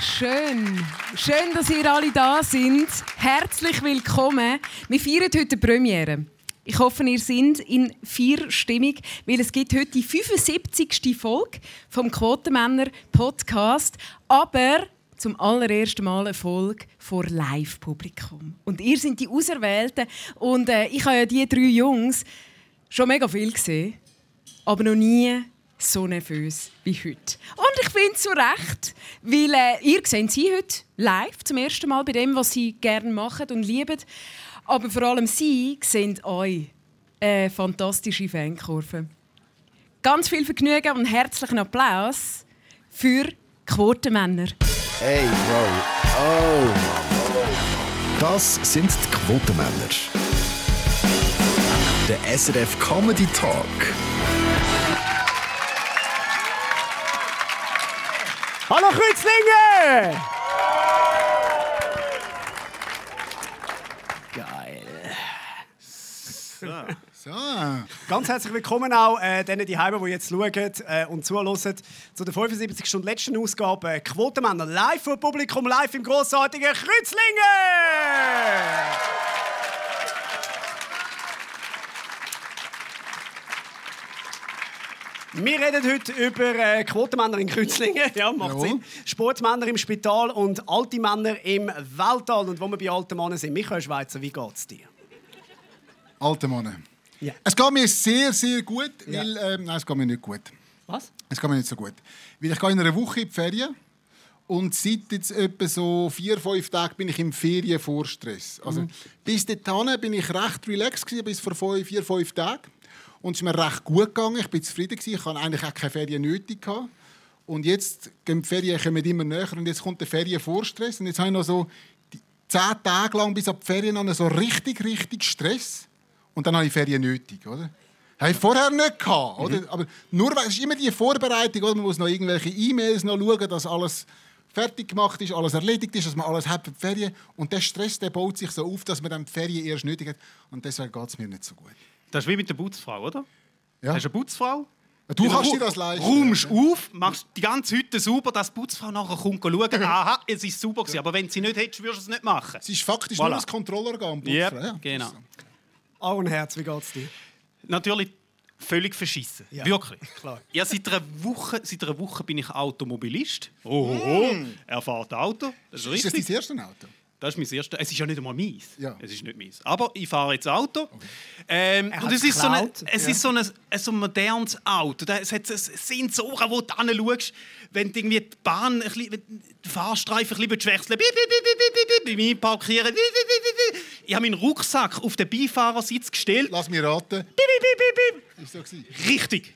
Schön. Schön, dass ihr alle da sind. Herzlich willkommen. Wir feiern heute die Premiere. Ich hoffe, ihr seid in vier Stimmung, weil es gibt heute die 75. Folge vom Quotenmänner Podcast, aber zum allerersten Mal eine Folge vor Live-Publikum. Und ihr seid die Auserwählten und äh, ich habe ja die drei Jungs schon mega viel gesehen, aber noch nie so nervös wie heute. Und ich finde zu Recht, weil äh, ihr seht sie heute live zum ersten Mal bei dem, was sie gerne machen und lieben. Aber vor allem sie sehen euch eine fantastische Fankurve. Ganz viel Vergnügen und herzlichen Applaus für Quotenmänner. Hey, Bro. Oh, Mann. Das sind die Quotenmänner. Der SRF Comedy Talk. Hallo Kreuzlinge! Geil. So. So. Ganz herzlich willkommen auch äh, denen, die Heimen, die jetzt schauen äh, und zuhören, zu der 75. Stunden letzten Ausgabe äh, Quotenmänner live vor Publikum, live im grossartigen Kreuzlingen! Wir reden heute über äh, Quotenmänner in Kreuzlingen, ja, macht Jawohl. Sinn. Sportmänner im Spital und alte Männer im Weltall. Und wo wir bei alten Männern sind, Michael Schweizer, wie geht es dir? Alte Mann. Ja. Es geht mir sehr, sehr gut, Ja. weil... Ähm, nein, es geht mir nicht gut. Was? Es geht mir nicht so gut. Weil ich gehe in einer Woche in die Ferien und seit jetzt etwa so vier, fünf Tagen bin ich im Ferienvorstress. Also bis dahin bin ich recht relaxed gewesen, bis vor vier, fünf Tagen. Und es ist mir recht gut gegangen. Ich bin zufrieden gewesen. Ich hatte eigentlich auch keine Ferien nötig. Gehabt. Und jetzt gehen die Ferien kommen immer näher und jetzt kommt der Ferienvorstress. Und jetzt habe ich noch so zehn Tage lang bis ab die Ferien noch so richtig, richtig Stress. Und dann habe ich Ferien nötig, oder? Habe ich vorher nicht gehabt, oder? Aber nur, weil- es ist immer die Vorbereitung, oder? Man muss noch irgendwelche E-Mails noch schauen, dass alles fertig gemacht ist, alles erledigt ist, dass man alles hat für die Ferien. Und der Stress, der baut sich so auf, dass man dann die Ferien erst nötig hat. Und deswegen geht es mir nicht so gut. Das ist wie mit der Putzfrau, oder? Ja. Hast du eine Putzfrau? Du kannst ru- dir das leisten. Räumst auf, machst die ganze Hütte sauber, dass die Putzfrau nachher kommt schauen, aha, es ist sauber gewesen. Aber wenn sie nicht hättest, würdest du es nicht machen. Es ist faktisch Voilà. nur das Kontrollorgan. Putzfrau, Yep, ja. genau. Augen Herz, wie geht's dir? Natürlich völlig verschissen. Ja, Wirklich. klar. Ja, seit einer, Woche, seit einer Woche bin ich Automobilist. Oh, oh, oh. Er fährt Auto. Das ist Ist das dein erstes Auto? Das ist mein erstes. Es ist ja nicht einmal meins. Ja. Es ist nicht meins. Aber ich fahre jetzt Auto. Ähm, Er und es ist, so, ein, geklaut. es Ja. ist so, ein, ein so ein modernes Auto. Da- Es hat so Sensoren, wo du hinschaust, wenn du irgendwie die Bahn, ein bisschen, den Fahrstreifen ein bisschen wechseln willst. Bip, bip, bip, bip, bip, bip, Bei mir parkieren. Bip, bip, bip, bip, bip. Ich habe meinen Rucksack auf den Beifahrersitz gestellt. Lass mich raten. Bip, bip, bip, bip, bip. Ist so. Richtig.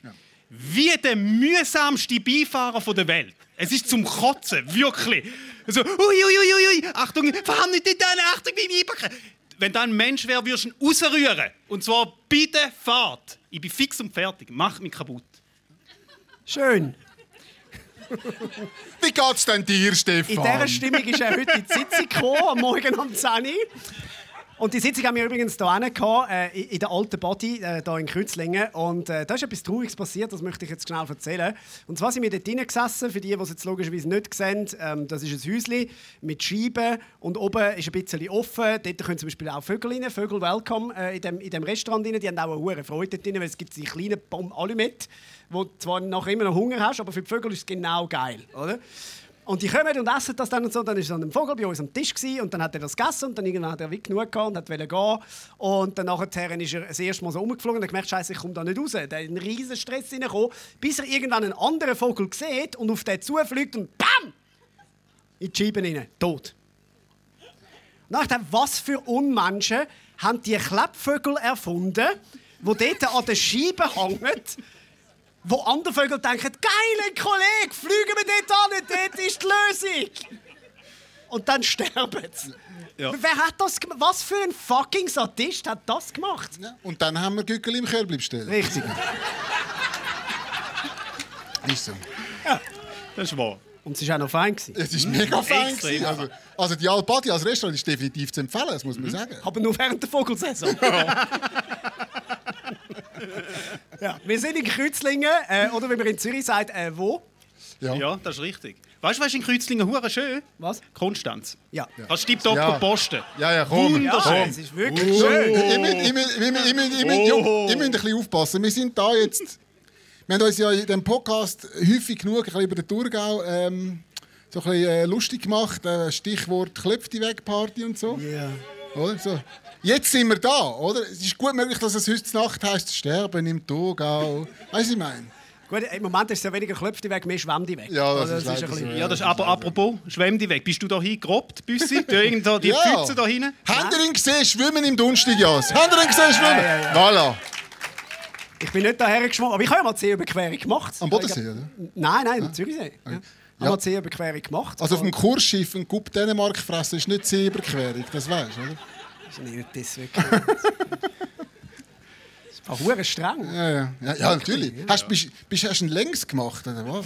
Wie der mühsamste Beifahrer von der Welt. Es ist zum Kotzen, wirklich. So, ui, ui, ui, ui, Achtung, fahr nicht dort hin, Achtung, beim Einpacken. Wenn da ein Mensch wäre, würdest du ihn rausrühren. Und zwar bei der Fahrt. Ich bin fix und fertig. Mach mich kaputt. Schön. Wie geht's denn dir, In Stefan? dieser Stimmung ist er heute in die Sitzung gekommen, am Morgen um 10 Uhr. Und die Sitzung haben wir übrigens hier hinten äh, in der alten Body, äh, in Kreuzlingen. Und äh, da ist etwas Trauriges passiert, das möchte ich jetzt schnell erzählen. Und zwar sind wir dort gesessen, für die, die es jetzt logischerweise nicht sehen. Ähm, das ist ein Häuschen mit Scheiben und oben ist ein bisschen offen. Dort können zum Beispiel auch Vögel rein, Vögel welcome äh, in, dem, in dem Restaurant rein. Die haben auch eine hohe Freude dort drin, weil es gibt die kleinen Pommes Alumet, wo du zwar nachher immer noch Hunger hast, aber für die Vögel ist es genau geil, oder? Und die kommen und essen das dann und so. Dann so ein Vogel bei uns am Tisch gewesen, und dann hat er das gegessen und dann irgendwann hat er wie genug gehabt und wollte gehen. Und dann nachher ist er das erste Mal so rumgeflogen und hat gemerkt, Scheiße, ich komme da nicht raus. Da hat einen riesen Stress reingekommen, bis er irgendwann einen anderen Vogel sieht und auf den zufliegt und BAM! In die Scheibe rein, tot. Und dann dachte was für Unmenschen haben die Klappvögel erfunden, die dort an der Scheibe hängen wo andere Vögel denken, geile Kollege, fliegen wir dort an, dort ist die Lösung. Und dann sterben sie. Ja. Wer hat das gemacht? Was für ein fucking Sadist hat das gemacht? Ja. Und dann haben wir Gückel im Körbli bestellt. Richtig. Ist so. Das ist wahr. Und es war auch noch fein. gewesen. Es ist mega fein. Gewesen. Also, also die Albadi als Restaurant ist definitiv zu empfehlen, das muss man sagen. Aber nur während der Vogelsaison. ja, wir sind in Kreuzlingen, äh, oder wie man in Zürich sagt, äh, wo? Ja. Ja, das ist richtig. Weißt du, was ist in Kreuzlingen hure schön? Was? Konstanz. Ja. Kannst du tiptop Ja. posten. Ja, ja, komm. Ja, Wunderschön. es ist wirklich So, schön. Ihr müsst- ein bisschen aufpassen. Wir sind da jetzt. Wir haben uns ja in diesem Podcast häufig genug ein bisschen über den Thurgau ähm, so ein bisschen, äh, lustig gemacht. Äh, Stichwort Klöpf die weg Party und so. Ja. Oder? So. Jetzt sind wir da, oder? Es ist gut möglich, dass es heute Nacht heisst, sterben im Thurgau. Weißt du, ich meine? Gut, im Moment ist es ja weniger Klöpfte weg, mehr Schwämme weg. Ja, das Oder? ist ein bisschen- so, Ja, das ist aber apropos, schwemm die weg. Bist du da hingerobt, Büssi? Du irgendwo die Ja. Pfütze da hinten? Habt ihr ihn gesehen, schwimmen im Dunstigas? Habt ihr ihn gesehen, schwimmen? Ja, ja, Voilà. Ich bin nicht daher geschwommen, aber ich habe ja mal die Seeüberquerung gemacht. Am Bodensee, oder? Nein, nein, am Zürichsee. Ja. Ich habe mal die Seeüberquerung gemacht. Also auf dem Kursschiff ein Gup Dänemark fressen ist nicht Seeüberquerung, das weißt du, oder? Das ist nicht das wirklich. Das ist hure streng. Ja, ja, ja, ja natürlich. Hast du bist, bist, hast du ihn längs gemacht, oder was?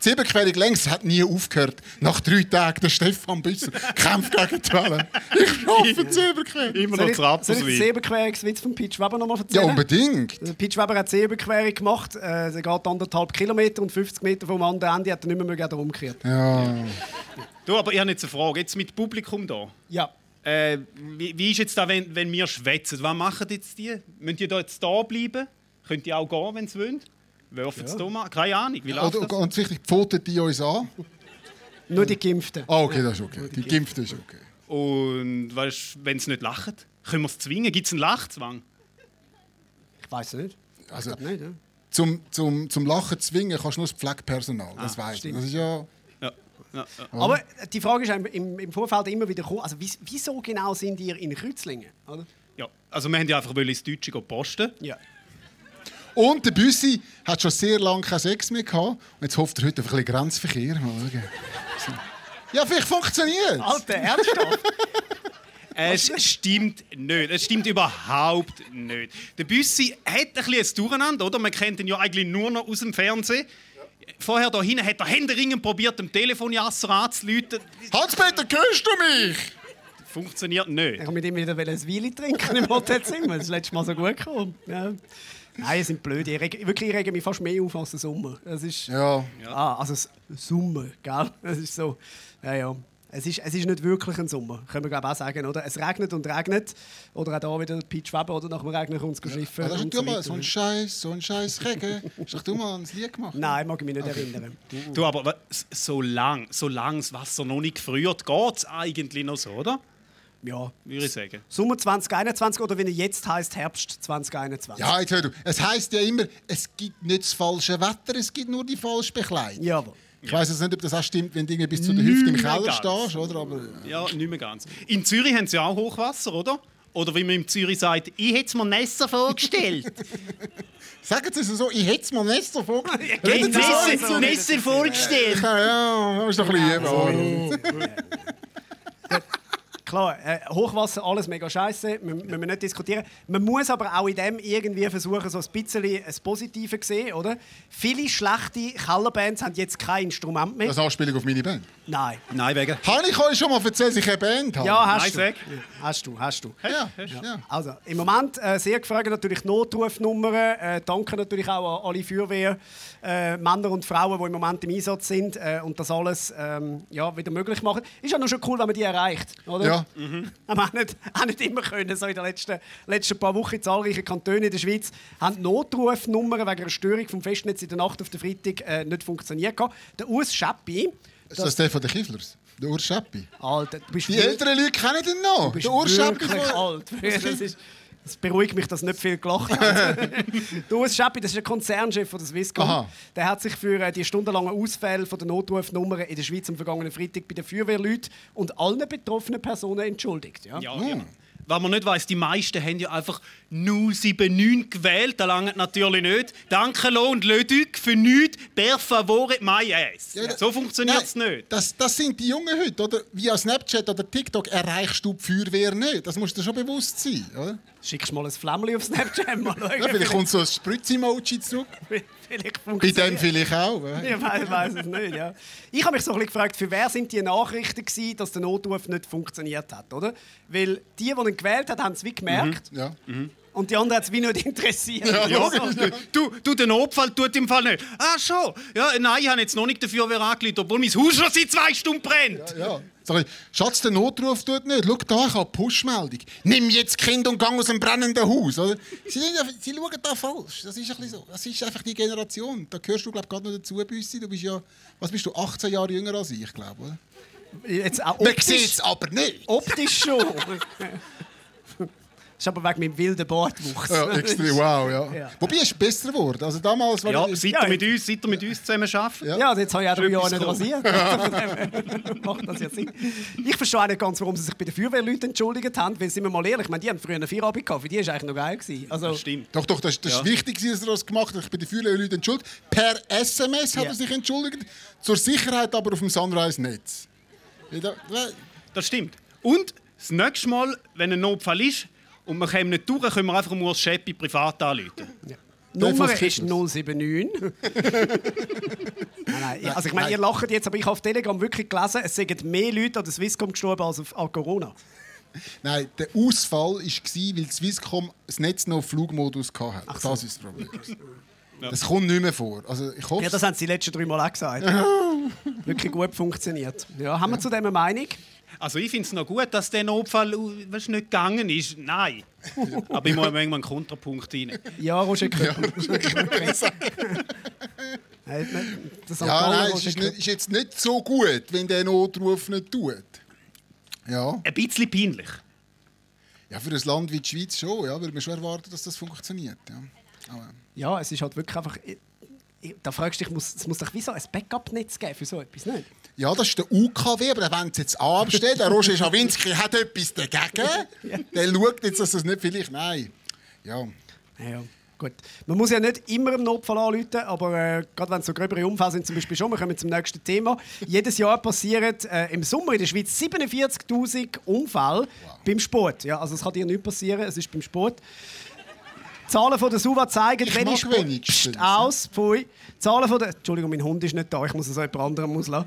Seeüberquerung längs hat nie aufgehört. Nach drei Tagen der Stefan Büsser kämpft gegen die Wellen. Ich schaffe die Seeüberquerung. Immer Soll noch ich, zu soll ich den Rapperswil. Seeüberquerungswitz von Pete Weber noch mal Ja, erzählen? unbedingt. Also Pete Weber hat die Seeüberquerung gemacht. Äh, sie geht anderthalb Kilometer und 50 Meter vom anderen Ende hat er nicht mehr er umgekehrt. Ja. Du, aber ich habe jetzt eine Frage. Jetzt mit Publikum da. Ja. Äh, wie, wie ist jetzt da, wenn, wenn wir schwätzen? Was machen jetzt die? Müssen die da jetzt da bleiben? Könnt ihr auch gehen, wenn sie wollen? Werfen sie da mal? Keine Ahnung. Wie läuft Oder das? ganz wichtig, pfoten die uns an? Nur die Geimpften. Ah, okay, das ist okay. Die Gimpfte ist okay. Und weißt, wenn sie nicht lachen, können wir es zwingen? Gibt es einen Lachzwang? Ich weiß nicht. Also, nicht, ja. zum, zum, zum Lachen zwingen kannst du nur das Pflegepersonal. Das Ah, weißt du. Das ist ja. Ja. Aber die Frage ist im, im, Vorfeld immer wieder gekommen, also wies- wieso genau sind ihr in Kreuzlingen? Oder? ja. Also wir haben ja einfach ins Deutsche posten. Ja. Und der Büssi hat schon sehr lange keinen Sex mehr gehabt. Und jetzt hofft er heute auf ein bisschen Grenzverkehr. Mal schauen. Ja, vielleicht funktioniert Alter, ernsthaft? Es stimmt nicht. Es stimmt überhaupt nicht. Der Büssi hat ein bisschen ein Durcheinander, oder? Man kennt ihn ja eigentlich nur noch aus dem Fernsehen. Vorher da hinten hat er händeringend probiert, dem Telefonjasser anzuleuten. Hans-Peter, hörst du mich? Funktioniert Ich nicht. wollte mit ihm wieder ein Wein trinken im Hotelzimmer. Das ist letztes Mal so gut gekommen. Ja. Nein, die sind blöd. Ich rege, wirklich, ich rege mich fast mehr auf als der Sommer. Das ist, Ja. Ah, also das Sommer, gell? Das ist so. Ja, ja. Es ist, es ist nicht wirklich ein Sommer, können wir glaube auch sagen, oder? Es regnet und regnet. Oder auch da wieder Peach Weber, oder? Nach dem Regnen kommt es schiffen. Ja, das ist und du mal weiter. so ein Scheiß, so ein Scheiß Regen. Hast du mal ein Lied gemacht? Nein, mag ich mich nicht erinnern. Du, aber wa- s- so lang, so lang das Wasser noch nicht gefriert, geht es eigentlich noch so, oder? Ja. Würde ich sagen. Sommer 2021 oder wie er jetzt heißt Herbst 2021. Ja, jetzt hör du. Es heisst ja immer, es gibt nicht das falsche Wetter, es gibt nur die falsche Bekleidung. Jawohl. Ich weiß jetzt nicht, ob das auch stimmt, wenn du irgendwie bis zu der Hüfte im Keller ganz. stehst, oder? Aber, Ja, nicht mehr ganz. In Zürich haben sie ja auch Hochwasser, oder? Oder wie man in Zürich sagt, ich hätte es mir Nesser vorgestellt. Sagen Sie es so, ich hätte es mal Nestor vorgestellt. ich Reden Sie so Nesser. Nesser vorgestellt. Ja, ja, das ist doch ein bisschen lieb. Klar, äh, Hochwasser, alles mega scheiße, müssen wir nicht diskutieren. Man muss aber auch in dem irgendwie versuchen, so ein bisschen ein Positives zu sehen, oder? Viele schlechte Kellerbands haben jetzt kein Instrument mehr. Das ist Anspielung auf meine Band. Nein. Nein, wegen. Habe ich euch schon mal erzählt, dass ich eine Band habe? Ja, hast Nice du. Ja, Hast du, hast du. Ja, ja. Also, im Moment äh, sehr gefragt natürlich Notrufnummern. Äh, danke natürlich auch an alle Feuerwehr, äh, Männer und Frauen, die im Moment im Einsatz sind äh, und das alles ähm, ja, wieder möglich machen. Ist ja noch schon cool, wenn man die erreicht, oder? Ja. Haben wir auch nicht, auch nicht immer können. So in den letzten, letzten paar Wochen in zahlreichen Kantonen in der Schweiz haben Notrufnummern wegen einer Störung vom Festnetz in der Nacht auf den Freitag äh, nicht funktioniert. Der Urs Schäppi, Ist das der von den Kifflers? Der Urs Schäppi? Alter, du bist Die älteren Leute kennen den noch. Du bist Der Urs Schäppi wirklich von... alt. Das, ist, das beruhigt mich, dass nicht viel gelacht hat. der Urs Schäppi, das ist der Konzernchef von der Swisscom. Aha. Der hat sich für äh, die stundenlangen Ausfälle von der Notrufnummern in der Schweiz am vergangenen Freitag bei den Feuerwehrleuten und allen betroffenen Personen entschuldigt. Ja? Ja, ja. Was man nicht weiss, die meisten haben ja einfach 079 gewählt. Das langt natürlich nicht. Danke, Lo und Leduc für nichts. Per favore, my ass. Ja, so funktioniert es nicht. Das, das sind die Jungen heute, oder? Via Snapchat oder TikTok erreichst du die Feuerwehr nicht. Das musst du dir schon bewusst sein, oder? Schickst mal ein Flämmchen auf Snapchat. Mal schauen. Ja, vielleicht kommt so ein Spritz-Emoji zurück. vielleicht Bei funktioniert dem vielleicht auch. oder? Ich weiß, weiß es nicht, ja. Ich habe mich so ein bisschen gefragt, für wer sind die Nachrichten gewesen, dass der Notruf nicht funktioniert hat, oder? Weil die, die ihn gewählt haben, haben es wie gemerkt. Ja. Und die anderen hat es wie nicht interessiert. Ja, Ja, du, du, der Notfall tut im Fall nicht. Ah, schon. Ja, nein, ich habe jetzt noch nicht dafür angeleitet, obwohl mein Haus schon seit zwei Stunden brennt. Ja. Sag ich, Schatz, der Notruf tut nicht. Schau da, ich habe Push-Meldung. Nimm jetzt Kind und gang aus dem brennenden Haus. Oder? Sie, sie schauen da falsch. Das ist ein bisschen so. Das ist einfach die Generation. Da gehörst du, glaube ich, gerade noch dazu, Büssi. Du bist ja, was bist du, 18 Jahre jünger als ich, glaube? Jetzt auch Man sieht es aber nicht. optisch schon. Das ist aber wegen meinem wilden Bartwuchs. Ja, extrem, wow, ja. Ja. Wobei, es ist besser geworden. Also damals war Ja, das- seit Ja, mit uns, seit er mit uns zusammen arbeitet. Ja. Ja, also jetzt habe ich auch drei Jahre nicht rasiert. Macht das ja Sinn. Ich verstehe auch nicht ganz, warum sie sich bei den Feuerwehrleuten entschuldigt haben, weil, sind wir mal ehrlich, ich meine, die haben früher eine Feierabend gehabt, für die war eigentlich noch geil. Gewesen. Also, Das stimmt. Doch, doch, das, das Ja. ist wichtig, dass er das gemacht hat. Ich bin die vielen Leute entschuldigt. Per SMS hat Ja. er sich entschuldigt. Zur Sicherheit aber auf dem Sunrise-Netz. Das stimmt. Und das nächste Mal, wenn ein Notfall ist und wir kommen nicht durch, können wir einfach Urs Scheppi privat anrufen. Nein, Nummer ist Christmas. 079. nein, nein, ja, also ich meine, ihr lacht jetzt, aber ich habe auf Telegram wirklich gelesen, es sind mehr Leute an der Swisscom gestorben als auf- an Corona. Nein, der Ausfall war, weil die Swisscom das Netz noch auf Flugmodus hatte. Das ist das Problem. Das kommt nicht mehr vor. Also, ich hoffe, Ja, das haben sie die letzten drei Mal auch gesagt. wirklich gut funktioniert. Ja, haben wir zu dem eine Meinung? Also ich finde es noch gut, dass der Notfall uh, weißt, nicht gegangen ist. Nein. Aber ich muss manchmal einen Kontrapunkt rein. Ja, Roger Köppel. Nein, das ja, nein, ist, nicht, ist jetzt nicht so gut, wenn der Notruf nicht tut. Ja, Ein bisschen peinlich. ja für ein Land wie die Schweiz schon. Ja, würde man schon erwarten, dass das funktioniert. Ja. Aber, Ja, es ist halt wirklich einfach. ich- Da fragst du dich, muss, es muss doch wie so ein Backup-Netz geben für so etwas, nicht? Ja, das ist der UKW, aber der wollen sie jetzt abstellen. Der Roger Schawinski hat etwas dagegen. Der schaut jetzt, dass das nicht vielleicht... Nein. Ja. Ja. Gut. Man muss ja nicht immer im Notfall anrufen, aber äh, gerade wenn es so gröbere Unfälle sind, zum Beispiel schon, wir kommen zum nächsten Thema. Jedes Jahr passieren äh, im Sommer in der Schweiz 47'000 Unfälle beim Sport. Ja, also es kann dir nicht passieren, es ist beim Sport. Zahlen von der SUVA zeigen, Ich welche mag Sport... wenigstens, aus, pfui. Die Zahlen von der... Entschuldigung, mein Hund ist nicht da, ich muss es jemand anderem auslassen.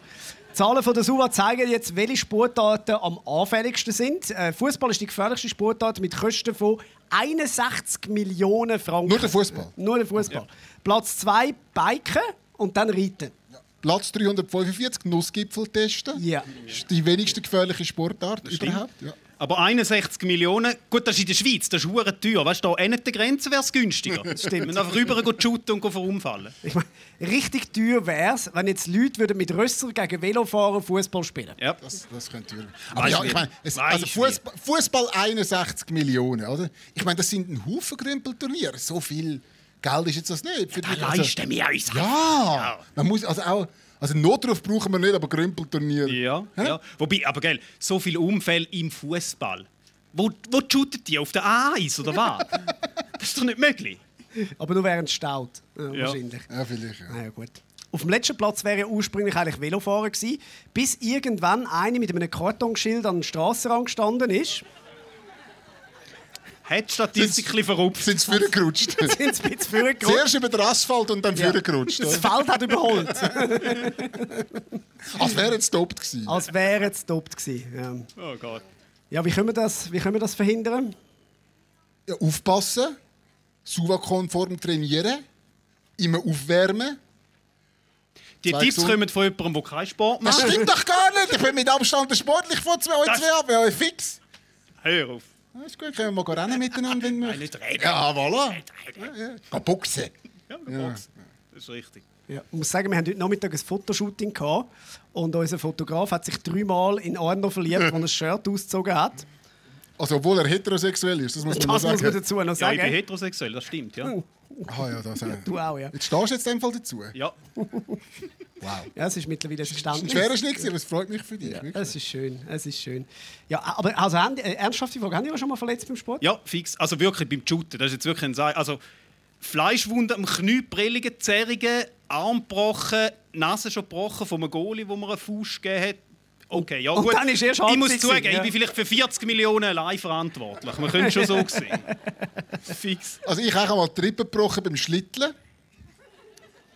Die Zahlen von der SUVA zeigen jetzt, welche Sportarten am anfälligsten sind. Äh, Fußball ist die gefährlichste Sportart mit Kosten von 61 Millionen Franken. Nur der Fußball? Nur der Fußball. Platz 2 Biken und dann Reiten. Platz 345, Nussgipfel testen. Ja. ist die wenigste gefährliche Sportart überhaupt. Ja. Aber 61 Millionen, gut, das ist in der Schweiz, das ist hure teuer. Weißt du, da an der Grenze wäre es günstiger. stimmt. Wir einfach rüber gehen shooten und verunfallen. Ich meine, richtig teuer wäre es, wenn jetzt Leute würden mit Rösser gegen Velofahrer Fußball spielen Ja. Das, das könnte teuer Aber Weißt ja, ich meine, also? Fußball, Fußball 61 Millionen, oder? Ich meine, das sind ein Haufen Grümpelturniere. So viel Geld ist jetzt das nicht. Für die, Da leisten wir uns. ja, man muss also auch. Also Notruf brauchen wir nicht, aber Grümpelturnier. Ja, Hä? ja. Wobei, aber gell, so viele Unfälle im Fußball. Wo, wo shootet die? Auf der A1 oder was? das ist doch nicht möglich. Aber nur während staut. Ja, Ja. Wahrscheinlich. Ja, vielleicht. Ja. Na ja, gut. Auf dem letzten Platz wäre ja ursprünglich eigentlich Velofahrer gewesen, bis irgendwann eine mit einem Kartonschild an den Strassenrand gestanden ist. Hat die Statistik ein bisschen verrupft. Sind sie vorgerutscht? Sind sie ein bisschen vorgerutscht. Zuerst über den Asphalt und dann Ja. vorgerutscht. Das? Feld hat überholt, Als wäre es dopt gewesen. als wäre es top gewesen. Ja. Oh Gott. Ja, wie können wir das, wie können wir das verhindern? Ja, aufpassen, SUVA-konform trainieren, immer aufwärmen. Die Zwei Tipps gesund- kommen von jemandem, der keinen Sport Das macht. stimmt doch gar nicht. Ich bin mit Abstand der sportlich von zwei, euch Das- zwei ab. Fix. Hör auf. Ja, ist gut, können wir mal rennen miteinander, wenn wir nicht reden. Ja, voilà. Nicht reden. Ja, ja. Geh boxen. Ja, ja. Das ist richtig. Ja, ich muss sagen, wir haben heute Nachmittag ein Fotoshooting gehabt und unser Fotograf hat sich dreimal in Arno verliebt, als er ein Shirt ausgezogen hat. Also, obwohl er heterosexuell ist, das muss man Das noch muss man sagen. dazu noch Ja, ich bin sagen. heterosexuell, das stimmt, ja. Ah, ja, das, äh. Du auch, ja. Jetzt stehst du jetzt in dem Fall dazu. Ja, Wow. Ja, es ist mittlerweile ein Ein Geständnis. schwerer Schnitt, gewesen, aber es freut mich für dich. wirklich. Es ist schön, es ist schön. Ja, aber also, haben, äh, ernsthafte Frage, haben die schon mal verletzt beim Sport? ja, fix. Also wirklich beim Shooten, das ist jetzt wirklich ein Sa- Also Fleischwunden am Knie, Prellungen, Zerrungen, Arm gebrochen, Nase schon gebrochen von einem Goalie, wo mir einen Fuß gegeben hat. Okay, ja Und gut. dann ist erst ich muss zugeben, gewesen, ja. ich bin vielleicht für 40 Millionen allein verantwortlich. Man könnte schon so sehen. Fix. Also, ich habe auch mal die Rippe gebrochen beim Schlitteln.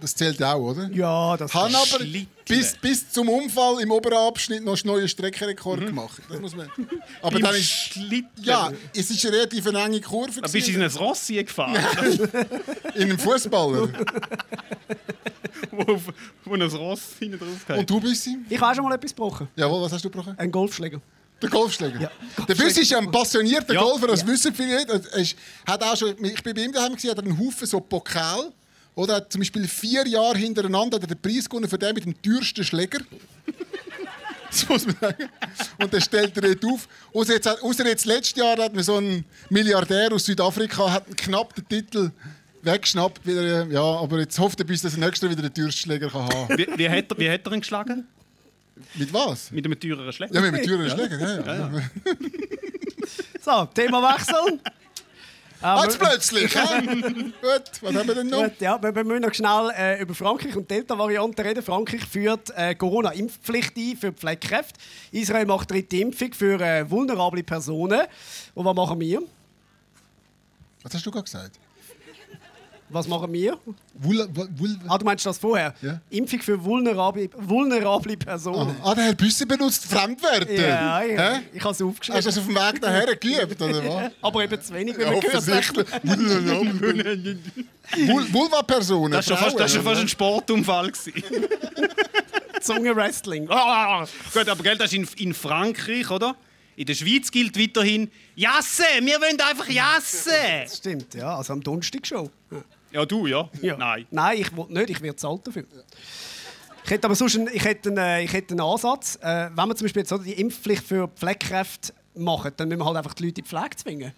Das zählt auch, oder? Ja, das Haben aber bis, bis zum Unfall im oberen Abschnitt noch einen neuen Streckenrekord gemacht. Das muss man. Aber Beim dann ist. Schlitten. Ja, es ist eine relativ enge Kurve. Da bist du in ein Rossi gefahren, in einem Fußballer. wo, wo ein Ross hinten drauf geht. Und du, Büssi? Ich habe schon mal etwas gebrochen. Jawohl, was hast du gebrochen? Ein Golfschläger. Der Golfschläger. Ja, Der Büssi ist ja ein passionierter Ja. Golfer, das wissen viele nicht. Er ist- hat auch schon, ich bin bei ihm daheim, gewesen, hat er einen Haufen so Pokal. Oder hat zum Beispiel vier Jahre hintereinander hat er den Preis gewonnen für den mit dem teuersten Schläger. Das muss man sagen. Und dann stellt er dort auf. Außer jetzt, außer jetzt letztes Jahr hat mir so ein Milliardär aus Südafrika hat knapp den Titel weggeschnappt. Wieder, ja, aber jetzt hofft er, bis dass er nächstes Jahr wieder den teuersten Schläger kann haben Wie, wie, hat er, wie hat er ihn geschlagen? Mit was? Mit einem teureren Schläger? Ja, mit einem teuren Schläger. Ja, ja. So, Themawechsel. Ah, jetzt plötzlich? Gut, was haben wir denn noch? Gut, ja, wir müssen noch schnell äh, über Frankreich und Delta-Varianten reden. Frankreich führt äh, Corona-Impfpflicht ein für Pflegekräfte. Israel macht dritte Impfung für äh, vulnerable Personen. Und was machen wir? Was hast du gerade gesagt? Was machen wir? Vul, vul, Ah, du meinst das vorher? Ja. Impfung für vulnerable, vulnerable Personen. ah, der Herr Büsse benutzt Fremdwörter. Ja, ja. Hä? ich habe es Hast du aufgeschrieben. das auf dem Weg daher geübt, oder was? Aber eben zu wenig, wie Ja, man gehört hat. Vulva-Personen. Das war schon, fast- das schon fast ein Sportunfall. gewesen. Zunge-Wrestling. Ah, Gut, aber gell, das ist in, in Frankreich, oder? In der Schweiz gilt weiterhin Jasse, wir wollen einfach Jasse. Das stimmt, ja. Also am Donnerstag schon. Ja. Ja, du, ja? Ja. Nein. Nein, ich will nicht, ich werde zahlt dafür. Ich hätte aber sonst einen, ich hätte einen, äh, ich hätte einen Ansatz. Äh, wenn wir zum Beispiel jetzt so die Impfpflicht für Pflegekräfte machen, dann müssen wir halt einfach die Leute in die Pflege zwingen.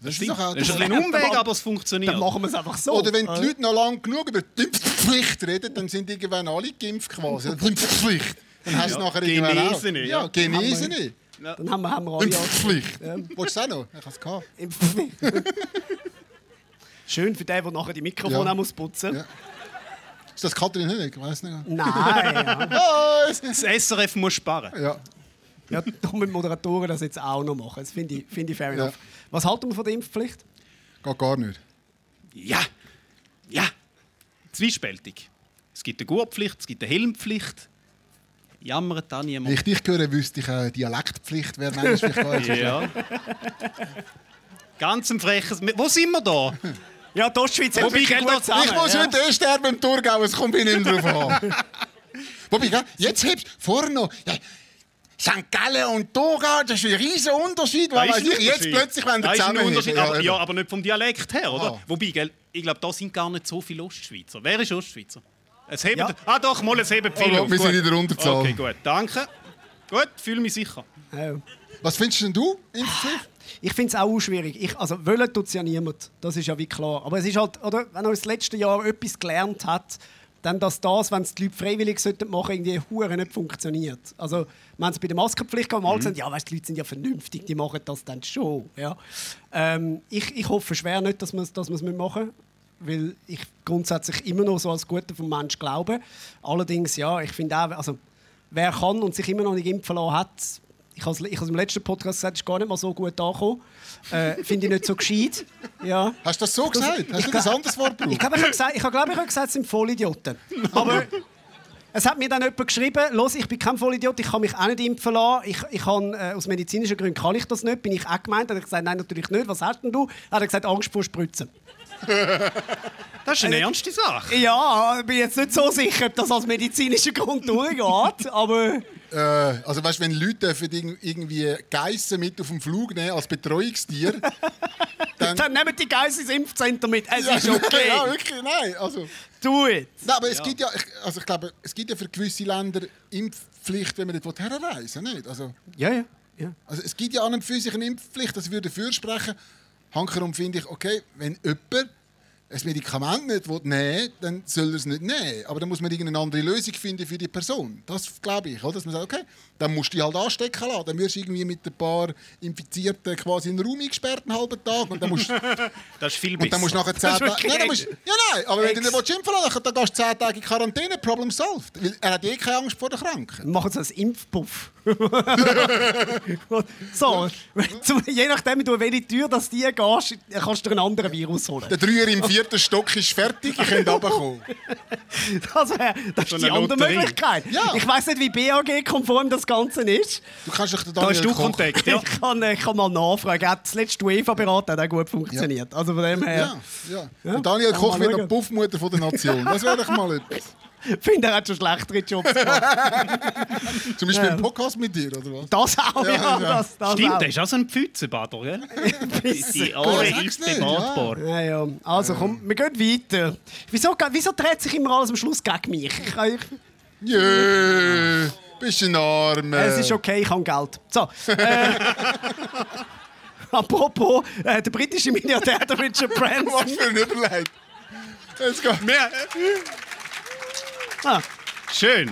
Das ist doch auch Das ist ein bisschen Umweg, aber es funktioniert. Dann machen wir es einfach so. Oder wenn Äh, die Leute noch lange genug über die Impfpflicht reden, dann sind irgendwann alle geimpft quasi. Die Impfpflicht. Dann hast du Ja, nachher irgendwann auch. Genesene, Ja, ja. Genesene. Dann haben wir, haben wir alle Impfpflicht. Wolltest du es auch noch? Ich habe es gehabt. Impfpflicht. Schön für den, der nachher die Mikrofone Ja. muss putzen Ja. Ist das Katrin? Ich weiß nicht. Nein. Ja. Das SRF muss sparen. ja. ja, die Moderatoren das jetzt auch noch machen. Das finde ich, finde ich fair Ja. enough. Was halten wir von der Impfpflicht? Geht gar nicht. Ja. Ja. Zwiespältig. Es gibt eine Gurtpflicht, es gibt eine Helmpflicht. Jammert da Wenn niemand. ich dich höre, wüsste ich, eine Dialektpflicht wäre manchmal vielleicht gar nicht. Ja. Ganz ein freches. Wo sind wir da? Ja, die Ostschweiz hat Wobei, wirklich gut zusammen. Ich muss ja. heute sterben im Thurgau, es kommt ich nicht drauf an. Wobei, jetzt hebst du vorher noch... Ja, St. Gallen und Thurgau, das ist ein riesiger Unterschied. Weil ist ich, jetzt plötzlich, wenn der zusammen Unterschied, aber, ja, aber nicht vom Dialekt her, oder? Ah. Wobei, gell, ich glaube, da sind gar nicht so viele Ostschweizer. Wer ist Ostschweizer? Es hebt, Ja. Ah doch, mal, es hebt viele Oh, wir sind in der Unterzahl. Okay, gut, danke. Gut, fühle mich sicher. Was findest denn du, Impfpflicht? Ich finde es auch schwierig. Ich, also, wollen tut es ja niemand. Das ist ja wie klar. Aber es ist halt, oder, wenn er das letzte Jahr etwas gelernt hat, dann, dass das, wenn es die Leute freiwillig sollten machen, irgendwie hure nicht funktioniert. Also, haben es bei der Maskenpflicht gehabt, mal gesagt, ja, weißt, die Leute sind ja vernünftig, die machen das dann schon. Ja. Ähm, ich, ich hoffe schwer nicht, dass wir es dass wir's machen weil ich grundsätzlich immer noch so als Gute vom Mensch glaube. Allerdings, ja, ich finde auch, also, wer kann und sich immer noch nicht impfen lassen hat, ich habe es ich im letzten Podcast gesagt, ist gar nicht mal so gut angekommen. Äh, finde ich nicht so gescheit. Ja. Hast du das so gesagt? Hast du das anderes Wort Ich gebraucht? glaube, ich habe gesagt, ich habe, glaube, ich habe gesagt, es sind Vollidioten. Aber es hat mir dann jemand geschrieben, los, ich bin kein Vollidiot, ich kann mich auch nicht impfen lassen. Ich, ich kann, äh, aus medizinischen Gründen kann ich das nicht. Bin ich auch gemeint? Hat er gesagt, nein, natürlich nicht. Was hast denn du? Hat er gesagt, Angst vor Spritzen. Das ist eine ernste Sache. Ja, ich bin jetzt nicht so sicher, ob das als medizinischer Grund durchgeht, aber... Äh, also weißt, wenn Leute dürfen irgendwie Geissen mit auf dem Flug nehmen als Betreuungstier, dann... Dann nehmen die Geiss ins Impfzentrum mit. Es ist okay. ja, wirklich, nein. Also, Do it. nein, aber es gibt ja, also ich glaube, es gibt ja für gewisse Länder Impfpflicht, wenn man nicht herreisen will, nicht? Also, Ja, ja. ja. also es gibt ja an und für sich eine Impfpflicht, das würde dafür sprechen. Hankerum finde ich, okay, wenn jemand ein Medikament nicht will nehmen will, dann soll er es nicht nehmen. Aber dann muss man irgendeine andere Lösung finden für die Person. Das glaube ich, oder? dass man sagt, okay, dann musst du dich halt anstecken lassen. Dann wirst du irgendwie mit ein paar Infizierten quasi in den Raum eingesperrt einen halben Tag und dann musst, Das ist viel und dann musst du besser. nachher zehn ist Tage... wirklich Nein, musst, ja, nein, aber wenn du nicht impfen lassen dann gehst du zehn Tage in Quarantäne, Problem solved. Weil er hat eh keine Angst vor der Kranken. Machen so einen Impfpuff. so, je nachdem, du welche Tür das die gehst, kannst du einen anderen Virus holen. Der Dreier im vierten Stock ist fertig, ich könnte runterkommen. Das, wär, das So ist die eine andere Lotterie. Möglichkeit. Ja. Ich weiß nicht, wie BAG-konform das Ganze ist. Du kannst dich Da Daniel hast du Koch- Kontakt, ja. Ich, kann, ich kann mal nachfragen. Auch Das letzte UEFA-Berat hat auch gut funktioniert. Also von dem her, Ja, ja. Ja, Daniel Koch wird noch Puffmutter von der Nation. Das wäre doch mal etwas. finde er hat schon schlechtere Jobs gemacht. Zum Beispiel Ja. ein Podcast mit dir, oder was? Das auch, ja. Ja. Das, das Stimmt, auch. der ist auch so ein Pfützenbader, gell? Die sag's ist nicht, bebatbar. Ja, ja. Also komm, wir gehen weiter. Wieso, wieso dreht sich immer alles am Schluss gegen mich? Ich, ich, Jö, bist ein Arme. es ist okay, ich habe Geld. So. Äh, apropos, äh, der britische Milliardär der Richard Was Branson. für ein Überleid. Jetzt geht. Mehr. Ah. Schön.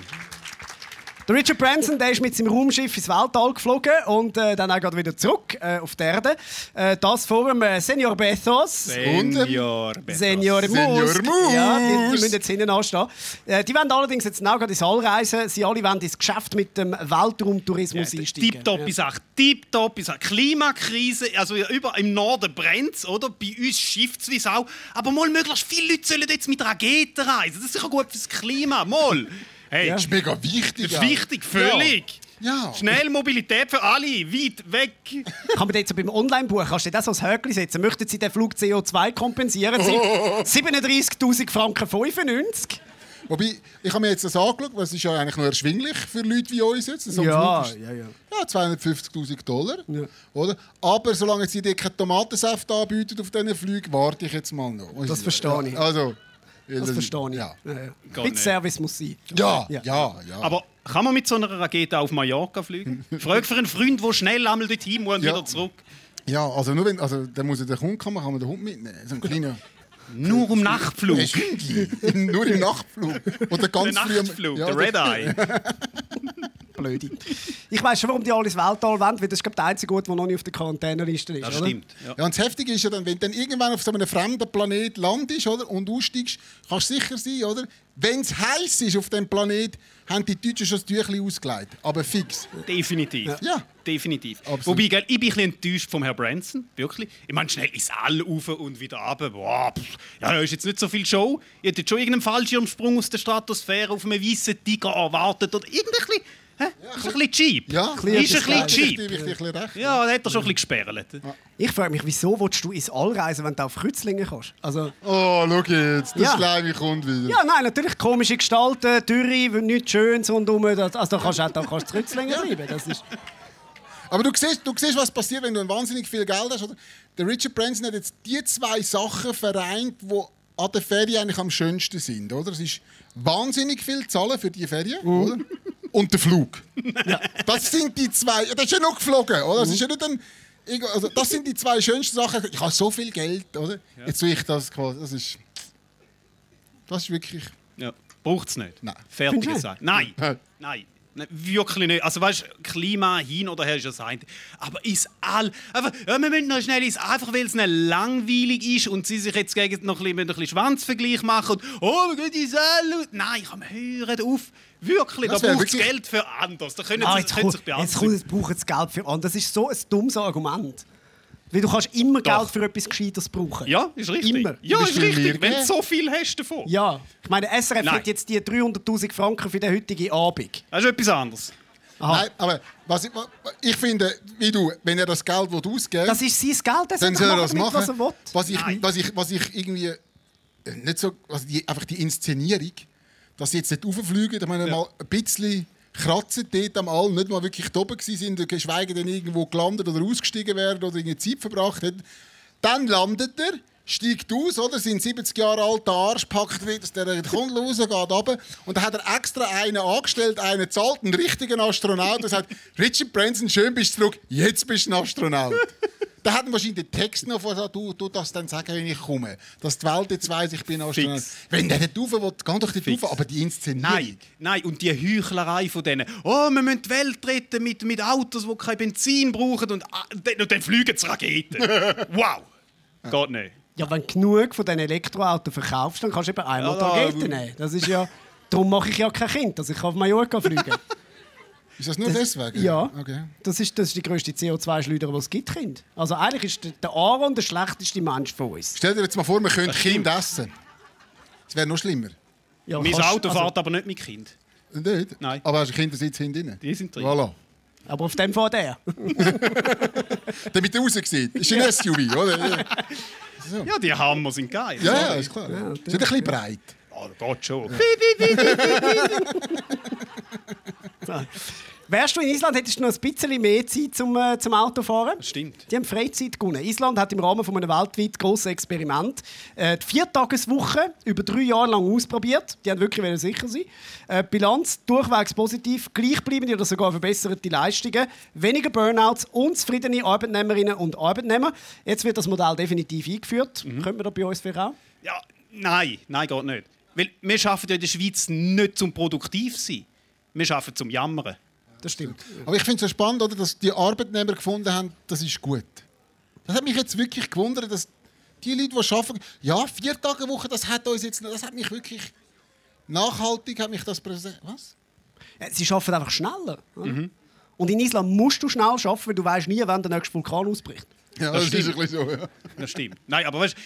Der Richard Branson der ist mit seinem Raumschiff ins Weltall geflogen und äh, dann auch gerade wieder zurück äh, auf die Erde. Äh, das vor dem äh, Senior Bezos. Senior. Bezos. Senior. Musk. Ja, die, die müssen jetzt hinten anstehen. Äh, die wollen allerdings jetzt auch gerade ins All reisen. Sie alle wollen ins Geschäft mit dem Weltraumtourismus einsteigen. Tipptoppe Sache, tipptoppe Sache. Klimakrise, also ja, über im Norden brennt es, oder? Bei uns schifft es wie Sau. Aber mal möglichst viele Leute sollen jetzt mit Raketen reisen. Das ist sicher gut fürs Klima. Mal. Hey, Ja. Das ist mega wichtig. das ist wichtig, völlig. Ja. Schnell Mobilität für alle, weit weg. Kann man jetzt so beim Online-Buch, kannst du das als Höckli setzen? Möchten Sie den Flug CO2 kompensieren? Sie 37'000 Franken 95? Wobei, ich habe mir jetzt das angeschaut, was ist ja eigentlich nur erschwinglich für Leute wie uns jetzt. So Ja, ist- ja, ja. Ja, 250'000 Dollar. Ja. Oder? Aber solange sie dir keinen Tomatensaft anbieten auf diesen Flügen, warte ich jetzt mal noch. Das verstehe ich. Ja, also, Das verstehe ich. Ja. Ja. Ja. Mit. Service muss sein. Ja, Ja. ja, ja. Aber kann man mit so einer Rakete auf Mallorca fliegen? Frag für einen Freund, der schnell einmal dorthin muss und Ja. wieder zurück. ja, also nur wenn, also dann muss ja der Hund kommen, kann man den Hund mitnehmen. So ein kleiner Nur um Nachtflug. Nur im Nachtflug. Oder ganz Der früh am- Nachtflug, Ja, der Red Eye. Blöde. Ich weiß schon, warum die alle ins Weltall wollen, weil das ist glaub, der einzige Ort, der noch nicht auf der Quarantäneliste ist. Das oder? stimmt. Ja. Ja, und das Heftige ist ja dann, wenn du dann irgendwann auf so einem fremden Planet landest oder, und aussteigst, kannst du sicher sein, oder? Wenn es heiß ist auf dem Planet, haben die Deutschen schon das Tüchlein ausgelegt. Aber fix. Definitiv. Ja. Definitiv. Absolut. Wobei, gell, ich bin ein bisschen enttäuscht vom Herrn Branson. Wirklich. Ich meine, schnell ins All rauf und wieder runter. Boah, pff. ja, ist jetzt nicht so viel Show. Ich hätte schon irgendeinen Fallschirmsprung aus der Stratosphäre auf einen weißen Tiger erwartet. Oder irgendwie ein bisschen, hä? ist ein bisschen cheap. Ja, Bisschen ist ein bisschen cheap. Ja, da hat er schon ein bisschen gesperrt. Ich frage mich, wieso willst du ins All reisen, wenn du auf Kreuzlingen kannst? Also, Oh, schau jetzt, das Ja. Schleim kommt wieder. ja, nein, natürlich komische Gestalten, Dürre, nichts Schönes rundherum. Also, da kannst du auch da kannst Kreuzlingen bleiben. Das ist, Aber du siehst, du siehst, was passiert, wenn du ein wahnsinnig viel Geld hast. Oder? Der Richard Branson hat jetzt die zwei Sachen vereint, die an der Ferien eigentlich am schönsten sind. Oder? Es ist wahnsinnig viel zahlen für die Ferien. Oder? Und der Flug. Das sind die zwei. Das ist ja noch geflogen. Oder? Das, ist ja nicht ein, also, das sind die zwei schönsten Sachen. Ich habe so viel Geld. Oder? Jetzt tue ich das quasi. Das ist, das ist wirklich. Ja. Braucht es nicht. Nein. Du Sache. Nein. Nein. Nein. Nein, Wirklich nicht. Also weißt Klima hin oder her ist das eine. Aber ist all. Einfach, ja, wir müssen noch schnell ins, einfach weil es langweilig ist und sie sich jetzt gegen noch ein bisschen, ein bisschen Schwanzvergleich machen und oh, wir gehen ins All. Nein, komm, hören auf. Wirklich, Das da braucht es wirklich- Geld für anders. Da können ah, sie, jetzt, können sich jetzt, kommt, beantworten. jetzt brauchen sie Geld für andere. Das ist so ein dummes Argument. Weil du kannst immer Doch. Geld für etwas Gescheites brauchen. Ja, ist richtig. Immer. Ja, ist richtig. Wenn du so viel hast davon. Ja. Ich meine, SRF Nein. hat jetzt die 300'000 Franken für den heutigen Abend. Das ist etwas anderes. Aha. Nein, aber was ich, ich finde, wie du, wenn er das Geld ausgeben Das ist sein Geld, das dann soll er das machen, was er will. Was ich, Nein. was ich, was ich irgendwie äh, nicht so, also die, einfach die Inszenierung, dass sie jetzt nicht rauffliegen, ich meine, Ja. mal ein bisschen kratzen dort am All, nicht mal wirklich oben sind, geschweige denn irgendwo gelandet oder ausgestiegen werden oder irgendwie Zeit verbracht hätten. Dann landet er, steigt aus, oder? Sind 70 Jahre alt, der Arsch packt wieder, der Kundel raus, geht runter. Und dann hat er extra einen angestellt, einen zahlt, einen richtigen Astronaut, der sagt, Richard Branson, schön bist du zurück, jetzt bist du ein Astronaut. Da hat er wahrscheinlich den Text noch von, du, du das dann sagen, wenn ich komme. Dass die Welt jetzt weiss, ich bin Astronaut. Fix. Wenn der nicht rauf will, geh doch nicht rauf. Aber die Inszenierung. Nein, nein. Und die Heuchlerei von denen. Oh, wir müssen die Welt retten mit, mit Autos, die kein Benzin brauchen. Und, ah, dann- und dann fliegen sie Raketen. wow. Geht nicht. Ja, wenn du genug von diesen Elektroautos verkaufst, dann kannst du eben einmal Ja, Raketen nehmen. Das ist ja... Darum mache ich ja kein Kind, dass ich auf Mallorca fliege. Ist das nur deswegen? Ja. Okay. Das ist, das ist die grösste CO2-Schleuder, die es gibt, Kind. Also eigentlich ist der- Aaron der schlechteste Mensch von uns. Stell dir jetzt mal vor, wir könnten Kind essen. Das wäre noch schlimmer. Ja, Mein kannst- Auto also, fährt aber nicht mit Kind. Nicht? Nein. Aber hast du Kindersitz hinten drin? Die sind drin. Voilà. Aber auf dem fährt er. Damit er raus sieht. Ist ein SUV, oder? Ja, die Hammer sind geil. Ja, ja, ist klar. Ja, nicht ein bisschen breit. Oh, geht schon. Wärst du in Island, hättest du noch ein bisschen mehr Zeit zum, äh, zum Autofahren. Stimmt. Die haben Freizeit gewonnen. Island hat im Rahmen von einem weltweit grossen Experiment äh, die Viertageswoche über drei Jahre lang ausprobiert. Die haben wirklich sicher sein. Äh, Bilanz durchwegs positiv, gleichbleibende oder sogar verbesserte Leistungen, weniger Burnouts und zufriedene Arbeitnehmerinnen und Arbeitnehmer. Jetzt wird das Modell definitiv eingeführt. Mhm. Könnte man da bei uns für auch? Ja, nein, nein, geht nicht. Weil wir arbeiten ja in der Schweiz nicht zum produktiv sein. Wir arbeiten zum Jammern. Das stimmt. Aber ich finde es so spannend, oder, dass die Arbeitnehmer gefunden haben, das ist gut. Das hat mich jetzt wirklich gewundert, dass die Leute, die arbeiten, ja, vier Tage Woche, das hat uns jetzt, das hat mich wirklich nachhaltig, hat mich das präsent. Was? Ja, Sie arbeiten einfach schneller. Mhm. Und in Island musst du schnell arbeiten, weil du weißt nie, wann der nächste Vulkan ausbricht. Ja, Das das, ist stimmt. ein bisschen so. Ja. Das stimmt. Nein, aber weißt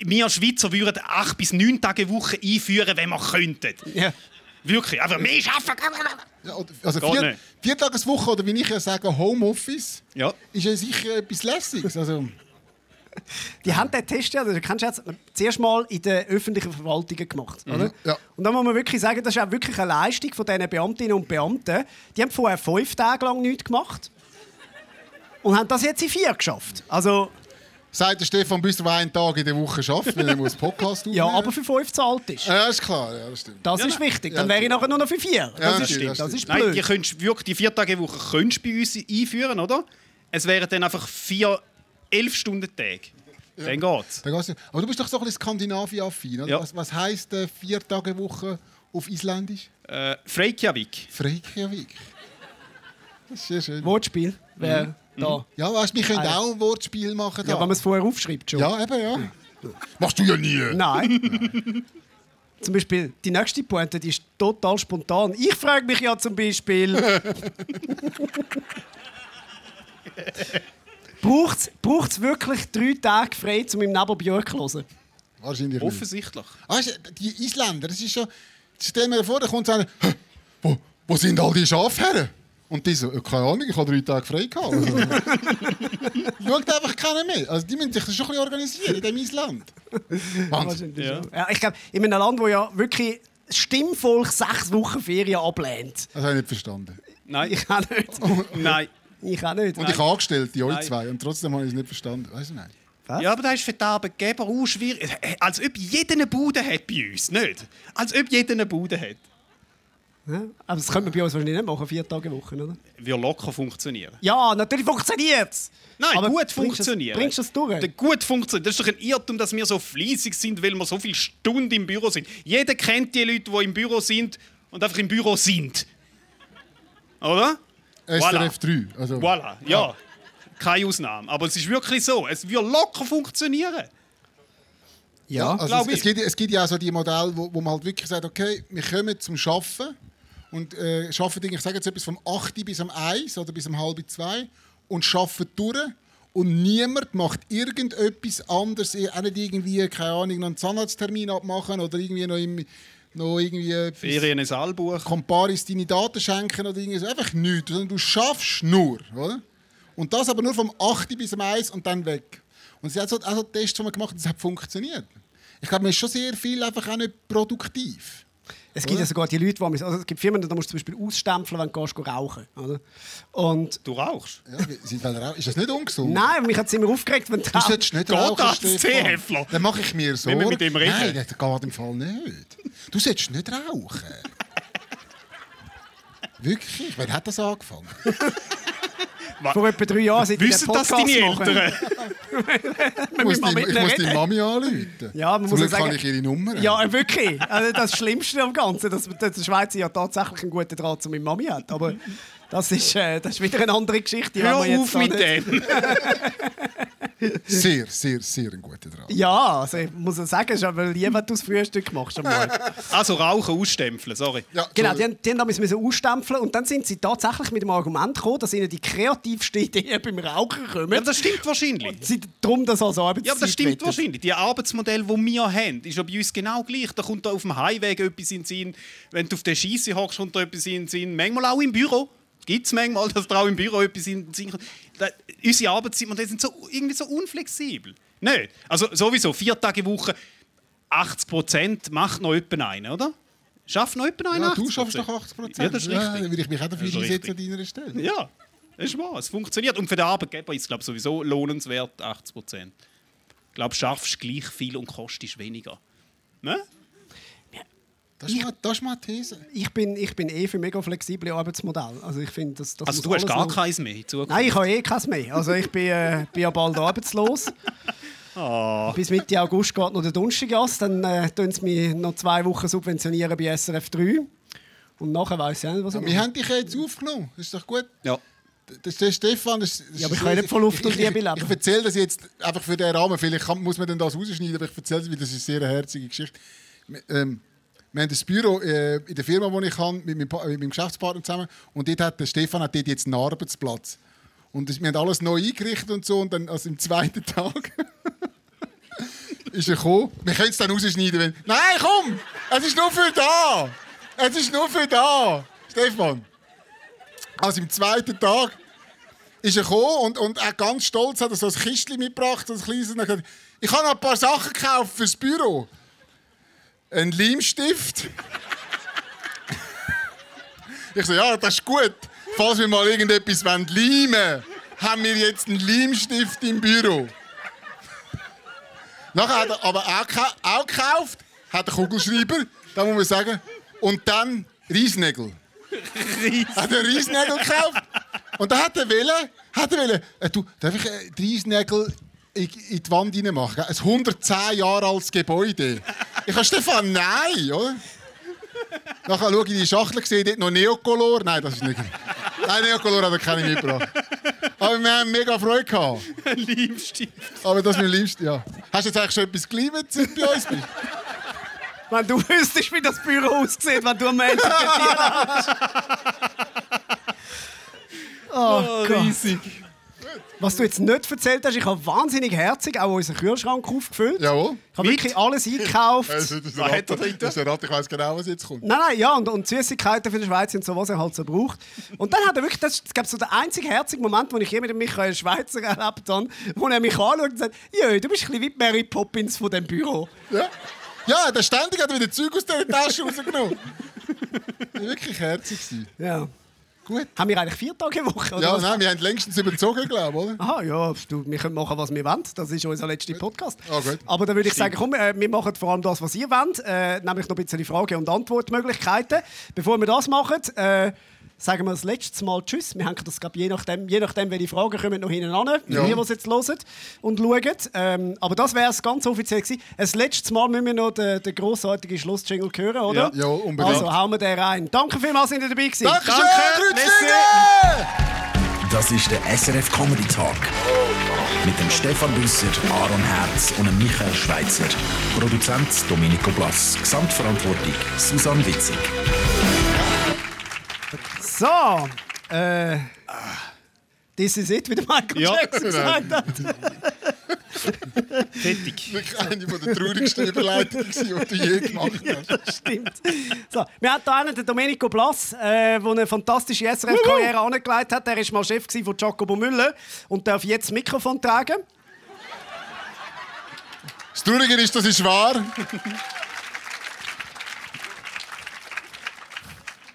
wir Schweizer würden acht bis neun Tage Woche einführen, wenn wir könnten. Ja. Wirklich. Aber mehr arbeiten. Ja, oder- also Geht vier, nicht. vier Tageswoche oder wie ich ja sage, Homeoffice, Ja. ist ja sicher etwas Lässiges. Also, Die haben den Test ja, du kennst jetzt, zuerst mal in den öffentlichen Verwaltungen gemacht. Oder? Ja. Und da muss man wirklich sagen, das ist auch wirklich eine Leistung von diesen Beamtinnen und Beamten. Die haben vorher fünf Tage lang nichts gemacht und haben das jetzt in vier geschafft. Also, sagt der Stefan Büster, der einen Tag in der Woche schafft, wenn er muss Podcast ja, aufnehmen aber für fünf zahlt ist. Ja, ist klar, ja, das stimmt. Das ist wichtig. Dann wäre ich nachher nur noch für vier. Das, Ja, ist, stimmt, das das ist Nein, die blöd. könntest wirklich die vier Tage Woche könntest du bei uns einführen, oder? Es wären dann einfach vier elf Stunden Tage. Dann geht's. Da geht's. Aber du bist doch so ein bisschen Skandinavien-affin? Ja. Was, was heisst äh, vier Tage Woche auf Isländisch? Äh, Reykjavik. Reykjavik. Das ist sehr schön. Wortspiel Mhm. Da. Ja, weißt, wir können Ah, ja. auch ein Wortspiel machen. Da. Ja, wenn man es vorher aufschreibt schon. ja, eben, ja. Machst du ja nie. Nein. zum Beispiel, die nächste Pointe die ist total spontan. Ich frage mich ja zum Beispiel. Braucht es wirklich drei Tage frei, um im Nebel Björk zu hören? Wahrscheinlich nicht. Offensichtlich. Weißt, du, die Isländer, das ist schon... Stell mir vor, da kommt einer... «Hä, Wo, wo sind all die Schafherren? Und die so, «Ja, keine Ahnung, ich habe drei Tage frei gehabt. Also, schaut einfach keiner mehr. Also die müssen sich das schon ein bisschen organisieren in diesem Island. Wahnsinn. Ja. Ja, ich glaube, in einem Land, wo ja wirklich das Stimmvolk sechs Wochen Ferien ablehnt. Das habe ich nicht verstanden. Nein. Ich auch nicht. Nein. Ich auch nicht. Und ich habe Angestellte, euch Nein. zwei, und trotzdem habe ich es nicht verstanden. Weißt du nicht? Ja, aber das ist für die Arbeitgeber auch schwierig. Als ob jeder eine Bude hat bei uns, nicht? Als ob jeder eine Bude hat. Ja, aber das können wir bei uns wahrscheinlich nicht machen, vier Tage Woche, oder? Wird locker funktionieren. Ja, natürlich funktioniert es. Nein, Aber gut funktionieren. Bringst du das durch? Der gut funktioniert. Das ist doch ein Irrtum, dass wir so fleissig sind, weil wir so viele Stunden im Büro sind. Jeder kennt die Leute, die im Büro sind und einfach im Büro sind. Oder? SRF 3. Also, Voilà, ja. Keine Ausnahme. Aber es ist wirklich so. Es wird locker funktionieren. ja. Also glaub es, es, ich. gibt, es gibt ja auch so die Modelle, wo, wo man halt wirklich sagt, okay, wir kommen zum Arbeiten und äh, arbeiten, ich sage jetzt etwas vom 8 bis um 1 oder bis um halb 2 und arbeiten durch und niemand macht irgendetwas anderes, eh, auch nicht irgendwie, keine Ahnung, noch einen Zahnarzttermin abmachen oder irgendwie noch, im, noch irgendwie Ferien ein Saalbuch. Comparis deine Daten schenken oder irgendwie so. Einfach nichts, sondern du schaffst nur. Oder? Und das aber nur vom 8 bis um 1 und dann weg. Und sie hat so, also Tests die wir gemacht haben, das hat funktioniert. Ich glaube, man ist schon sehr viel einfach auch nicht produktiv. Es gibt ja sogar die Leute, die also es gibt Firmen, da musst du zum Beispiel ausstempeln, wenn du gehst, rauchen oder? Und Du rauchst. Ja, er auch- ist das nicht ungesund? nein, mich hat es immer aufgeregt, wenn du Du solltest nicht rauchen, das, Stefan. Dann mache ich mir Sorgen. Wenn wir mit ihm reden. Nein, das geht im Fall nicht. Du solltest nicht rauchen. Wirklich? Wann hat das angefangen? vor etwa drei Jahren ich Wissen das Podcast deine. Eltern? Ich muss, die, ich muss die. Mami anrufen. Ja, man Zum muss Glück kann sagen- ich ihre Nummer. Ja, wirklich. Also das Schlimmste am Ganzen, dass, dass der Schweizer ja tatsächlich einen guten Draht zu meiner Mami hat. Aber das ist, äh, das ist wieder eine andere Geschichte. die Hör auf mit dem. Sehr, sehr, sehr ein guter Draht. Ja, also ich muss sagen, es ist aber lieb, wenn du das Frühstück machst. am Morgen. Also Rauchen ausstempeln, sorry. Ja, Genau, die, haben- die haben damals ausstempeln und dann sind sie tatsächlich mit dem Argument gekommen, dass ihnen die kreativsten Ideen beim Rauchen kommen. Ja, das stimmt wahrscheinlich. sie darum das als Arbeitszeit Ja, das stimmt wettet. wahrscheinlich. Die Arbeitsmodell, die wir haben, ist ja bei uns genau gleich. Da kommt da auf dem Highway etwas in den Sinn. Wenn du auf der Scheisse hockst, kommt da etwas in den Sinn. Manchmal auch im Büro. Gibt es manchmal, dass da auch im Büro etwas in den Sinn kommt. Unsere Arbeitszeitmodelle sind so, irgendwie so unflexibel. Nicht? Also sowieso, vier Tage Woche, 80 Prozent macht noch jemand einen, oder? Schafft noch jemand einen Ja, 80%? du schaffst doch 80 Prozent. Ja, das ist richtig. dann würde ich mich auch dafür einsetzen an deiner Stelle. Ja, das ist wahr. Es funktioniert. Und für den Arbeitgeber ist es glaube ich, sowieso lohnenswert, 80 Prozent. Ich glaube, schaffst gleich viel und kostest weniger. Ne? Das ist, mal, das ist mal eine These. Ich bin, ich bin eh für mega flexible Arbeitsmodelle. Also ich finde, das, das Also du hast gar noch- keins mehr in Zukunft. Nein, ich habe eh keins mehr. Also ich bin, äh, bin ja bald arbeitslos. Ah. Bis Mitte August geht noch der Donnerstaggas. Dann äh, tun sie mich noch zwei Wochen subventionieren bei SRF 3. Und nachher weiß ich auch nicht, was ich Wir mache. haben dich ja jetzt aufgenommen. Das ist doch gut. Ja. Das ist der Stefan. Das, das Ja, aber ich kann nicht von Luft und ich- Liebe ich, leben. Ich erzähle das jetzt einfach für den Rahmen. Vielleicht kann, muss man denn das rausschneiden, aber ich erzähle es, weil das ist eine sehr herzige Geschichte. Wir, ähm, wir haben das Büro äh, in der Firma, wo ich kann, mit meinem, mit meinem Geschäftspartner zusammen. Und dort hat der Stefan hat dort jetzt einen Arbeitsplatz. Und wir haben alles neu eingerichtet und so. Und dann, also im zweiten Tag ist er gekommen. Wir können es dann rausschneiden, wenn... Nein, komm! Es ist nur für da! Es ist nur für da! Stefan! Also im zweiten Tag ist er gekommen und, und er ganz stolz hat er so ein Kistchen mitgebracht, ein kleines. Und gesagt, ich habe noch ein paar Sachen gekauft fürs Büro. Ein Leimstift. ich so, ja, das ist gut. Falls wir mal irgendetwas leimen wollen, haben wir jetzt einen Leimstift im Büro. Nachher hat er aber auch, auch gekauft, hat einen Kugelschreiber, da muss man sagen. Und dann Reisnägel. hat er Reisnägel gekauft. Und dann hat er wollen, hat er wollen, äh, du, darf ich äh, die Reisnägel in, in die Wand rein machen? Ein 110 Jahre altes Gebäude. Ich habe Stefan, nein, oder? Nachher schaue ich in die Schachtel, sehe dort noch Neocolor. Nein, das ist nicht. Nein, Neocolor hat er keine mitgebracht. Aber wir haben mega Freude gehabt. Liebste. Aber das ist mein Liebstes, ja. Hast du jetzt eigentlich schon etwas geleimt, seit du bei uns bist? Wenn du wüsstest, wie das Büro aussieht, wenn du am Ende hast. Oh, Gott. riesig. Was du jetzt nicht erzählt hast, ich habe wahnsinnig herzig auch unseren Kühlschrank aufgefüllt. Jawohl. Ich habe wirklich alles eingekauft. Also, das ist Was hat er drin? das ist Rat, ich weiß genau, was jetzt kommt. Nein, nein, ja, und, und Süßigkeiten für die Schweiz und so, was er halt so braucht. Und dann hat er wirklich, das ist glaub, so der einzige herzige Moment, wo ich je mit dem Michael Schweizer erlebt habe, wo er mich anschaut und sagt, «Jö, du bist ein bisschen wie die Mary Poppins von dem Büro.» Ja, ja der ständig hat wieder Zeug aus der Tasche rausgenommen. Das wirklich herzig. Ja. Gut. Haben wir eigentlich vier Tage Woche? Oder Ja, was? nein, wir haben längstens überzogen, glaube ich, oder? Aha, ja, du, wir können machen, was wir wollen. Das ist unser letzter Podcast. Gut. Aber dann würde ich sagen, komm, äh, wir machen vor allem das, was ihr wollt, äh, nämlich noch ein bisschen Frage- und Antwortmöglichkeiten. Bevor wir das machen, äh, sagen wir das letzte Mal Tschüss. Wir hängen das, glaub, je nachdem, je nachdem, welche Fragen kommen, noch hinten an. Ja. Die, es jetzt hören und schauen. Ähm, aber das wäre es ganz offiziell gewesen. Das letzte Mal müssen wir noch den, den grossartigen Schlussjingle hören, oder? Ja, ja, unbedingt. Also hauen wir den rein. Danke vielmals, dass ihr dabei gewesen. Dankeschön, Kreuzlingen! Das ist der SRF Comedy Talk. Mit dem Stefan Büsser, Aaron Herz und dem Michael Schweitzer. Produzent Domenico Blass. Gesamtverantwortung Susanne Witzig. So, äh, this is it, wie der Michael Ja, Jackson gesagt hat. Fertig. Wirklich eine der traurigsten Überleitungen, die du je gemacht hast. Stimmt. So, wir haben hier einen, den Domenico Blass, äh, der eine fantastische SRF-Karriere angelegt hat. Er war mal Chef von Jacobo Müller und darf jetzt das Mikrofon tragen. Das Traurige ist, das ist wahr.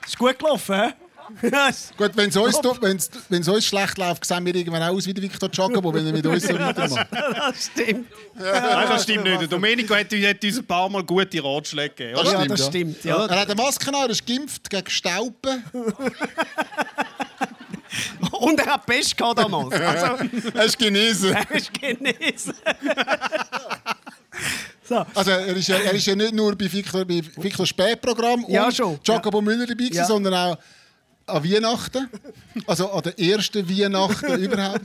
Ist gut gelaufen, hä? Gut, wenn es uns, wenn's, wenn's uns schlecht läuft, sehen wir irgendwann auch aus wie der Victor Jacobo, wenn er mit uns so weitermacht. das stimmt. Nein, das stimmt nicht. Domenico hat, hat uns ein paar Mal gute Ratschläge gegeben. Das Oder? Ja, stimmt, das ja. stimmt. Ja. Er hat eine Maske an, er ist geimpft gegen Stauben. Und er hat Pest gehabt damals. Also, Er ist genesen. er ist genesen. so. Also er ist, ja, er ist ja nicht nur bei Victor, bei Victor Spätprogramm Ja, und schon. Jacobo Müller dabei Ja. sondern auch an Weihnachten. Also an der ersten Weihnachten überhaupt.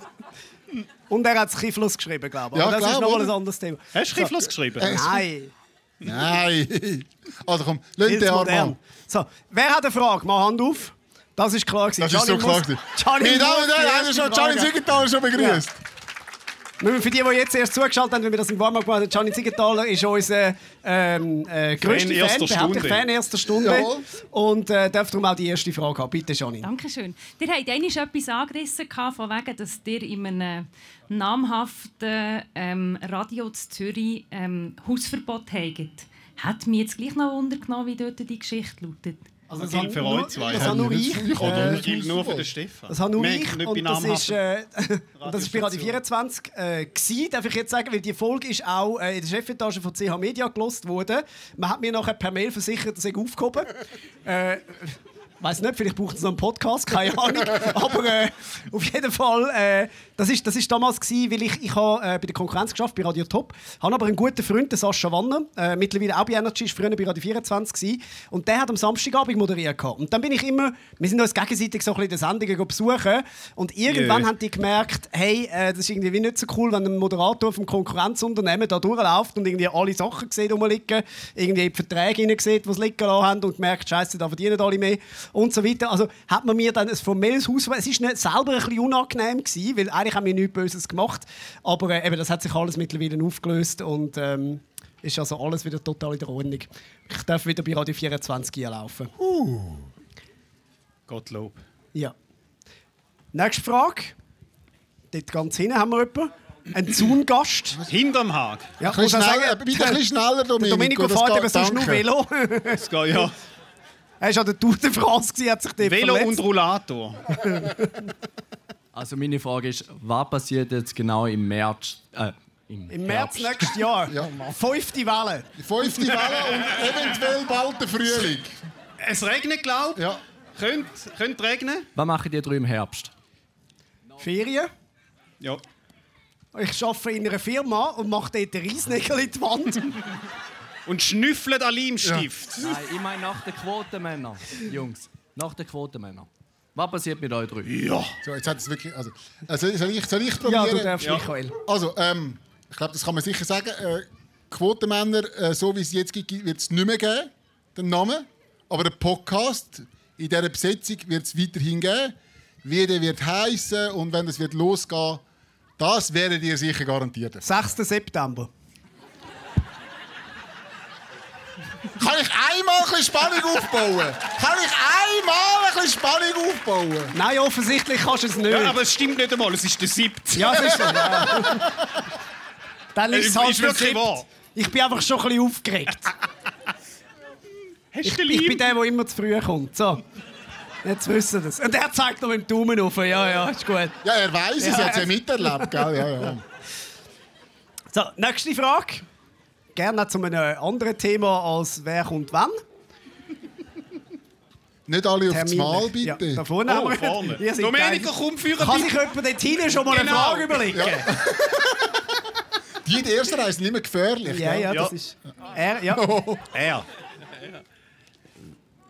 Und er hat Kifflos geschrieben, glaube ich. Ja, Aber das klar, ist noch mal ein anderes Thema. Hast du Kifflos geschrieben? Äh, Nein, Nein. Also komm, lass viel den Arm an. So, wer hat eine Frage? Mach Hand auf. Das ist klar gewesen. Das ist so Gianni klar. Gianni Meine Damen und Herren, haben wir schon Gianni Zügenthaler schon begrüßt. Nur Für die, die jetzt erst zugeschaltet haben, wenn wir das im Warm-up gemacht haben, Gianni Ziegenthaler ist unser ähm, äh, grösster Fan, erster Stunde. Fan erster Stunde. Jawohl. Und äh, darf darum auch die erste Frage haben. Bitte, Gianni. Dankeschön. Ihr habt einmal etwas angerissen, von wegen, dass ihr in einem namhaften ähm, Radio zu Zürich ähm, Hausverbot habt. Hat mich jetzt gleich noch Wunder genommen, wie dort die Geschichte lautet. Also, Das gilt für euch zwei. Das habe nur ich. Oder Äh, das gilt nur für den Stefan. Das habe nur ich nicht und bei das ist, äh, und das ist bei Radio 24 äh, gewesen, darf ich jetzt sagen, weil die Folge ist auch äh, in der Chefetage von CH Media gelost worden. Man hat mir nachher per Mail versichert, dass ich aufgehoben. äh, Weiß nicht, vielleicht braucht es noch einen Podcast, keine Ahnung. Aber äh, auf jeden Fall, äh, das ist das ist damals gewesen, weil ich ich habe äh, bei der Konkurrenz geschafft bei Radio Top, habe aber einen guten Freund, den Sascha Wanner, äh, mittlerweile auch bei Energy, ist früher bei Radio 24 gewesen, und der hat am Samstagabend moderiert gehabt. Und dann bin ich immer, wir sind uns gegenseitig so ein bisschen in den Sendungen besuchen und irgendwann Jö. haben die gemerkt, hey, äh, das ist irgendwie wie nicht so cool, wenn ein Moderator vom Konkurrenzunternehmen da durchläuft und irgendwie alle Sachen sieht rumliegen, irgendwie in die Verträge sieht, die sie liegen lassen haben und merkt, Scheiße, da verdienen alle mehr und so weiter. Also hat man mir dann ein formelles Haus... Es ist nicht selber ein bisschen unangenehm gewesen, weil eigentlich haben wir nichts Böses gemacht, aber äh, eben, das hat sich alles mittlerweile aufgelöst und ähm, ist also alles wieder total in der Ordnung. Ich darf wieder bei Radio 24 hier laufen. Gottlob. Ja. Nächste Frage. Dort ganz hinten haben wir jemanden. Ein Zaungast. Hinterm Hag. Ja, Ein bisschen schneller, sagen, bitte ein bisschen schneller, Domenico. Domenico das fährt eben sonst nur. Velo. Es geht ja. er ist an der Tour de France, gewesen, hat sich dort Velo verletzt. und Rollator. Also meine Frage ist, was passiert jetzt genau im März? Äh, im, Im März Herbst? nächstes Jahr. Ja, Mann. Fünfte Welle. Die fünfte Welle und eventuell bald der Frühling. Es regnet, glaube ich. Ja. Könnte, könnte regnen. Was machen die drei im Herbst? Ferien. Ja. Ich arbeite in einer Firma und mache dort einen Reisnägel in die Wand. Und schnüffelt an Leimstift. Nein, ich meine nach den Quotenmännern, Jungs. Nach den Quotenmännern. Was passiert mit euch drei? Ja. So, jetzt hat es wirklich. Also, also soll, ich, soll ich ja, probieren? du darfst, Ja. Michael. Also, ähm, ich glaube, das kann man sicher sagen. Äh, Quotenmänner, äh, so wie es jetzt gibt, wird es nicht mehr geben, den Namen. Aber der Podcast in dieser Besetzung wird es weiterhin geben. Wie der wird heißen und wenn es wird losgehen, das werdet ihr sicher garantiert. 6. September. Kann ich einmal ein bisschen Spannung aufbauen? Kann ich einmal ein bisschen Spannung aufbauen? Nein, offensichtlich kannst du es nicht. ja, aber es stimmt nicht einmal. Es ist der siebte. Ja, es ist so. Ja. Dann ist es Ist halt der wirklich Siebte. wahr. Ich bin einfach schon ein bisschen aufgeregt. Hast Ich, ich bin der, der immer zu früh kommt. So. Jetzt wissen das. Und er zeigt noch mit dem Daumen auf. Ja, ja, ist gut. Ja, er weiß es, Ja. er hat es ja miterlebt. Gell? Ja, ja. So, nächste Frage. Gerne zu einem anderen Thema als wer kommt wann. Nicht alle aufs Termine. Mal, Ja, bitte. da vorne haben Oh, wir. vorne. Ihr seid Domenico, geil. komm, führe Kann sich jemand dort hinten schon mal eine Genau. Frage überlegen? Die, die erste Reise sind immer gefährlich. Ja, gell? ja, das Ja. ist. Er, ja. Er.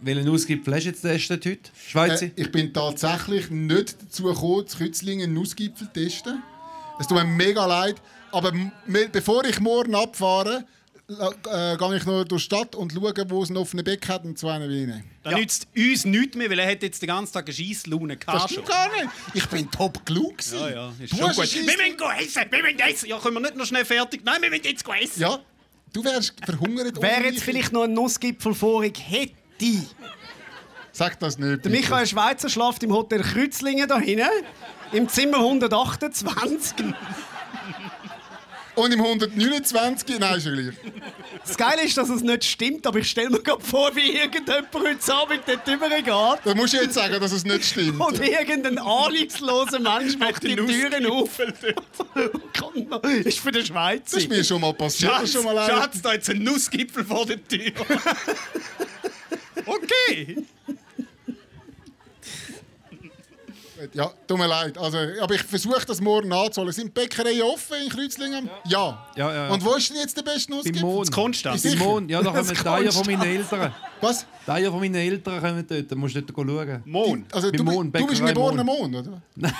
Welchen Ausgipfel hast du jetzt getestet heute? Schweizer? Äh, ich bin tatsächlich nicht dazu gekommen, zu Kützlingen einen Nussgipfel zu testen. Es tut mir mega leid. Aber bevor ich morgen abfahre, äh, gehe ich noch durch die Stadt und schaue, wo es einen offenen Beck hat und zwei rein. Das nützt uns nichts mehr, weil er hat jetzt den ganzen Tag eine Scheisslaune Das gehabt. stimmt gar nicht. Ich bin top klug. Ja, ja, ist Du schon gut. Wir müssen essen, wir müssen essen. Ja, können wir nicht noch schnell fertig? Nein, wir müssen jetzt essen. Ja, du wärst verhungert. Ohne jetzt vielleicht noch einen Nussgipfel vorig hätte. Sag das nicht. Der bitte. Michael Schweizer schlaft im Hotel Kreuzlingen da hinten. Im Zimmer 128. Und im 129. Nein, ist ja gleich. Das Geile ist, dass es nicht stimmt, aber ich stelle mir gerade vor, wie irgendjemand heute Abend dort rübergeht Da musst du jetzt sagen, dass es nicht stimmt. und irgendein ahnungsloser Mensch macht die den Türen auf. Noch- ist für den Schweizer. Das ist mir schon mal passiert. Schatz, schon mal einer- Schatz, da jetzt ein Nussgipfel vor der Tür. okay. Ja, tut mir leid. Also, aber ich versuche das morgen nachzuholen. Sind die Bäckereien offen in Kreuzlingen? Ja. Ja, ja, ja. Und wo ist denn jetzt der beste Nussgipfel? Beim Mond. Konstanz. Sicher? Mond. Ja, da kommen die Eier von meinen Eltern. Was? Die Eier von meinen Eltern kommen dort. Da musst du dort schauen. Mond. Also, du, Mond, du bist geborener Mond, oder?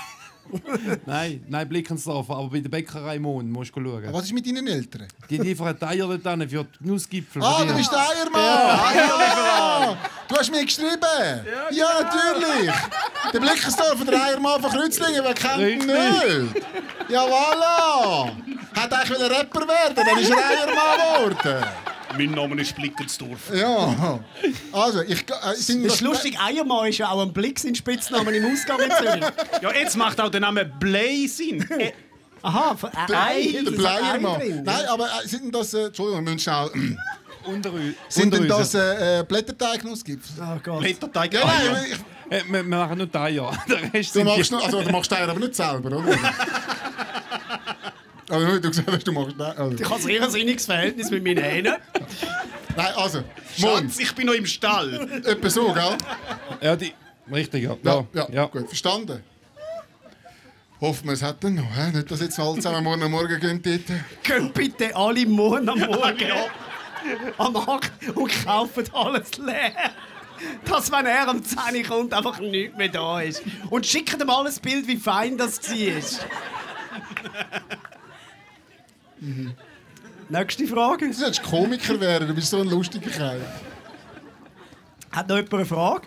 Nein, nein, Blickensdorf, aber bei der Bäckerei Mond musst du schauen. Was ist mit deinen Eltern? Die liefern Eier dort hin für die Nussgipfel. Ah, du die- bist der Eiermann! Ah, Du hast mir geschrieben! Ja, natürlich! Der Blickensdorfer, der Eiermann von Kreuzlingen, wer kennt ihn nicht? Ja, voilà! Hat eigentlich wieder Rapper werden, dann ist er Eiermann geworden. Mein Name ist Blickensdorf. Ja. Also, ich... Äh, sind Das ist lustig, Eiermann ist ja auch ein Blick sein Spitzname im Ausgang in Zürich. Ja, jetzt macht auch der Name Blay Sinn. Äh, Aha, von äh, Ei, der Bleiermann. Nein, aber äh, sind denn das... Äh, Entschuldigung, wir müssen schnell... Unter, uns- Sind denn das äh, äh, Blätterteignussgipfel? Oh Gott. Blätterteig. Ja, nein, ich, wir, wir machen nur die Eier. Der Rest du machst, nur, also, du machst den aber nicht selber, oder? Also, nur, du gesagt hast, du machst. Also. Ich habe ein sehr sinniges Verhältnis mit meinen Händen. Nein, also, Mond. Schatz, ich bin noch im Stall. Etwa so, gell? Ja, die... Richtig, ja. Ja, ja, ja. gut, verstanden. Hoffen wir, es hat dann noch. Hä? Nicht, dass jetzt alle zusammen morgen am Morgen gehen dort. Geht bitte alle morgen am Morgen am Markt und kaufen alles leer. Dass, wenn er am 10 Uhr kommt, einfach nichts mehr da ist. Und schickt ihm alles Bild, wie fein das war. Mhm. Nächste Frage. Du solltest Komiker werden, du bist so ein lustiger Kerl. Hat noch jemand eine Frage?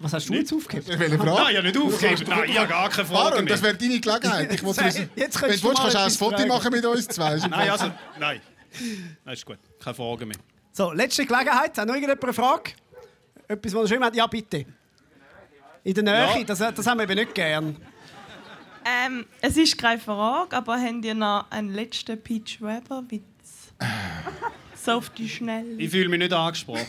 Was hast du jetzt aufgegeben? Welche Nein, Frage? ja nicht aufgeben. Nein, ich habe gar keine Frage Aaron, das wäre deine Gelegenheit. Ich wollte Jetzt wissen, könntest wenn du willst, kannst du auch ein Foto machen mit uns zwei. Nein, also, nein. Nein, ist gut. Keine Frage mehr. So, letzte Gelegenheit. Hat noch irgendjemand eine Frage? Etwas, was er geschrieben hat? Ja, bitte. In der Nähe, Ja. das, das haben wir eben nicht gern. Ähm, es ist keine Frage, aber habt ihr noch einen letzten Peach Weber-Witz? so auf die Schnelle. Ich fühle mich nicht angesprochen.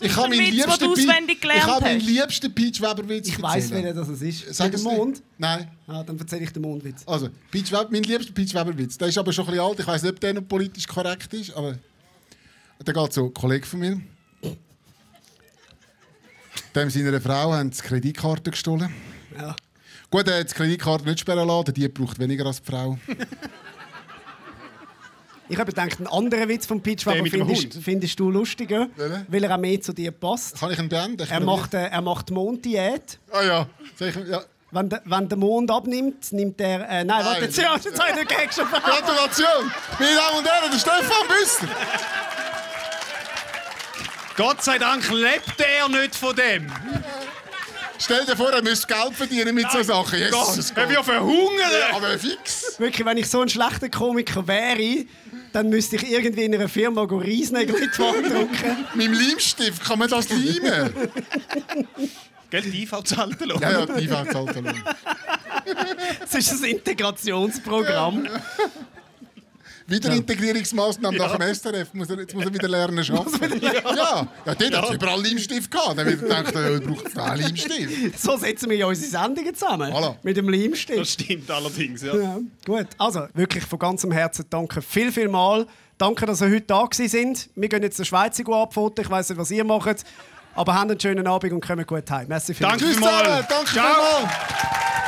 Ich habe meinen den liebsten, ich habe meinen liebsten Peach Weber Witz Ich erzählen. welcher das es ist. Sag nicht. Mond? Nein. Ah, dann erzähle ich den Mondwitz. Also, Peach Weber, mein liebster Peach Weber Witz. Der ist aber schon ein bisschen alt. Ich weiß nicht, ob der noch politisch korrekt ist, aber der geht so. Ein Kollege von mir. Dem seiner Frau haben die Kreditkarte gestohlen. Ja. Gut, er hat die Kreditkarte nicht sperren lassen. Dieb braucht weniger als die Frau. Ich habe gedacht, einen anderen Witz von mit dem findest, findest du lustiger, Welchen? weil er auch mehr zu dir passt. Kann ich ihn beenden? Ich Er macht, äh, er macht Monddiät. Ah ja. Ich, ja. Wenn, der- wenn der Mond abnimmt, nimmt er... Äh, nein, warte, jetzt, ja, jetzt habe ich den Gag schon. Gratulation! Meine Damen und Herren, der Stefan Büsser! Gott sei Dank lebt er nicht von dem. Stell dir vor, er müsste Geld verdienen mit so Sachen. Jesus Er wird verhungern. Aber fix! Wirklich, wenn ich so ein schlechter Komiker wäre, dann müsste ich irgendwie in einer Firma go Riesnägel in die Wand drucken. Mit dem Leimstift kann man das leimen. Gell, die IV zahlt Ja, ja, die IVA zahlt noch. Das ist ein Integrationsprogramm. Wieder Integrierungsmaßnahmen nach dem SRF. Muss er, jetzt muss er wieder lernen arbeiten. Ja, ja. ja dort hat es überall Leimstift gehabt. Dann wird er gedacht, er braucht es einen Leimstift. So setzen wir ja unsere Sendungen zusammen. Voilà. Mit dem Das Leimstift. stimmt allerdings, ja. Ja, gut. Also, wirklich von ganzem Herzen danke viel, viel mal. Danke, dass ihr heute da sind. Wir gehen jetzt der Schweiz abfoten. Ich weiss nicht, was ihr macht. Aber habt einen schönen Abend und kommt gut heim. Merci vielmals. Danke Tschüss vielmals. zusammen. Danke Ciao. vielmals.